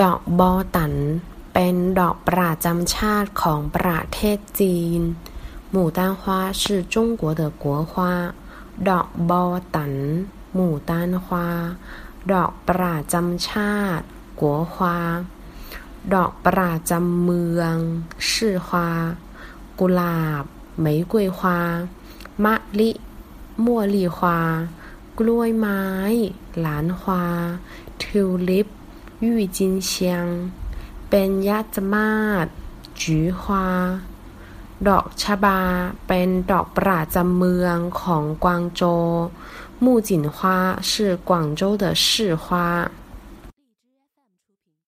ดอกบอตัน เป็นดอกประจำชาติของประเทศจีน牡丹花是中国的国花ดอกบอตันหมู่ต้านฮวาดอกประจำชาติกัวฮวาดอกประจำเมืองชื่อฮวากุหลาบไม้กล้วยฮวามะลิมั่วลีฮวากล้วยไม้ หลานฮวาทิวลิป 郁金香เป็นยาจมาศจือฮวาดอกชบา เป็นดอกประจำเมืองของกวางโจว木槿花是广州的市花。